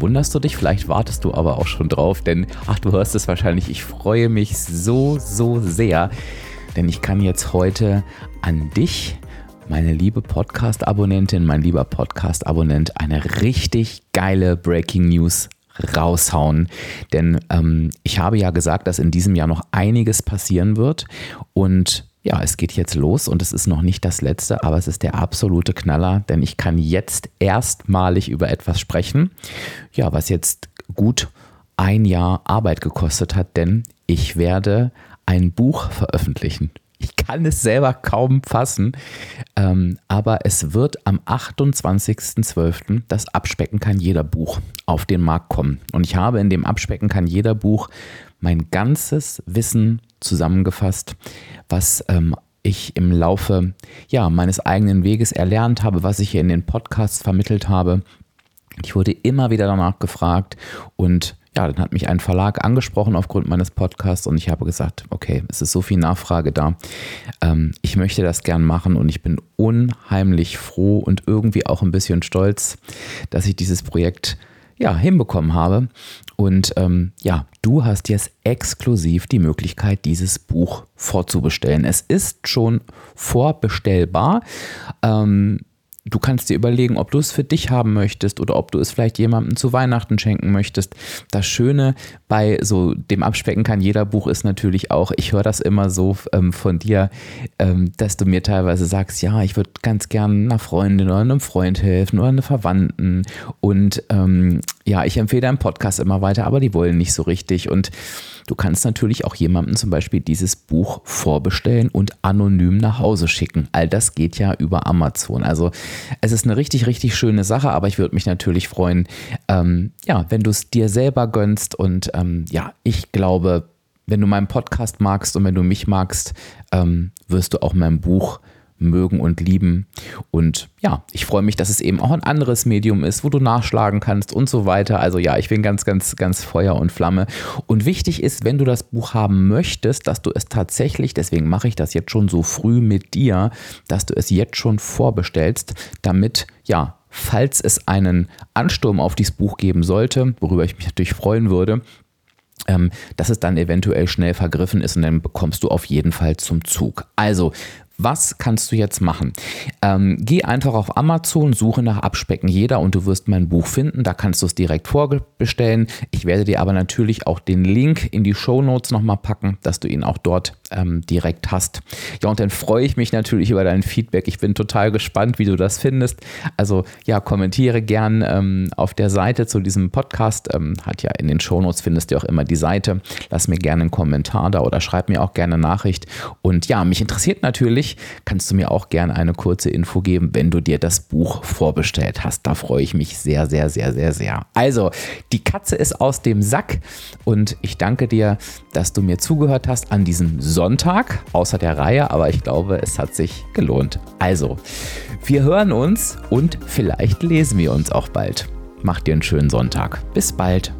wunderst du dich, vielleicht wartest du aber auch schon drauf, denn ach, du hörst es wahrscheinlich, ich freue mich so, so sehr, denn ich kann jetzt heute an dich, meine liebe Podcast-Abonnentin, mein lieber Podcast-Abonnent, eine richtig geile Breaking News raushauen. Denn ähm, ich habe ja gesagt, dass in diesem Jahr noch einiges passieren wird und ja, es geht jetzt los und es ist noch nicht das letzte, aber es ist der absolute Knaller, denn ich kann jetzt erstmalig über etwas sprechen, ja, was jetzt gut ein Jahr Arbeit gekostet hat, denn ich werde ein Buch veröffentlichen. Ich kann es selber kaum fassen, ähm, aber es wird am 28.12. das Abspecken kann jeder Buch auf den Markt kommen. Und ich habe in dem Abspecken kann jeder Buch mein ganzes Wissen zusammengefasst, was ähm, ich im Laufe ja, meines eigenen Weges erlernt habe, was ich hier in den Podcasts vermittelt habe. Ich wurde immer wieder danach gefragt und ja, dann hat mich ein Verlag angesprochen aufgrund meines Podcasts und ich habe gesagt, okay, es ist so viel Nachfrage da. Ähm, ich möchte das gern machen und ich bin unheimlich froh und irgendwie auch ein bisschen stolz, dass ich dieses Projekt ja, hinbekommen habe. Und ähm, ja, du hast jetzt exklusiv die Möglichkeit, dieses Buch vorzubestellen. Es ist schon vorbestellbar. Ähm, Du kannst dir überlegen, ob du es für dich haben möchtest oder ob du es vielleicht jemandem zu Weihnachten schenken möchtest. Das Schöne bei so dem Abspecken kann jeder Buch ist natürlich auch, ich höre das immer so ähm, von dir, ähm, dass du mir teilweise sagst, ja, ich würde ganz gern einer Freundin oder einem Freund helfen oder einer Verwandten. Und ähm, ja, ich empfehle deinen Podcast immer weiter, aber die wollen nicht so richtig. Und Du kannst natürlich auch jemandem zum Beispiel dieses Buch vorbestellen und anonym nach Hause schicken. All das geht ja über Amazon. Also es ist eine richtig, richtig schöne Sache, aber ich würde mich natürlich freuen, ähm, ja, wenn du es dir selber gönnst. Und ähm, ja, ich glaube, wenn du meinen Podcast magst und wenn du mich magst, ähm, wirst du auch mein Buch mögen und lieben. Und ja, ich freue mich, dass es eben auch ein anderes Medium ist, wo du nachschlagen kannst und so weiter. Also ja, ich bin ganz, ganz, ganz Feuer und Flamme. Und wichtig ist, wenn du das Buch haben möchtest, dass du es tatsächlich, deswegen mache ich das jetzt schon so früh mit dir, dass du es jetzt schon vorbestellst, damit ja, falls es einen Ansturm auf dieses Buch geben sollte, worüber ich mich natürlich freuen würde, ähm, dass es dann eventuell schnell vergriffen ist und dann bekommst du auf jeden Fall zum Zug. Also, was kannst du jetzt machen? Ähm, geh einfach auf Amazon, suche nach Abspecken jeder und du wirst mein Buch finden. Da kannst du es direkt vorbestellen. Ich werde dir aber natürlich auch den Link in die Show Notes nochmal packen, dass du ihn auch dort ähm, direkt hast. Ja, und dann freue ich mich natürlich über dein Feedback. Ich bin total gespannt, wie du das findest. Also ja, kommentiere gern ähm, auf der Seite zu diesem Podcast. Ähm, hat ja in den Show Notes findest du auch immer die Seite. Lass mir gerne einen Kommentar da oder schreib mir auch gerne eine Nachricht. Und ja, mich interessiert natürlich, kannst du mir auch gerne eine kurze Info geben, wenn du dir das Buch vorbestellt hast. Da freue ich mich sehr, sehr, sehr, sehr, sehr. Also, die Katze ist aus dem Sack und ich danke dir, dass du mir zugehört hast an diesem Sonntag, außer der Reihe, aber ich glaube, es hat sich gelohnt. Also, wir hören uns und vielleicht lesen wir uns auch bald. Mach dir einen schönen Sonntag. Bis bald.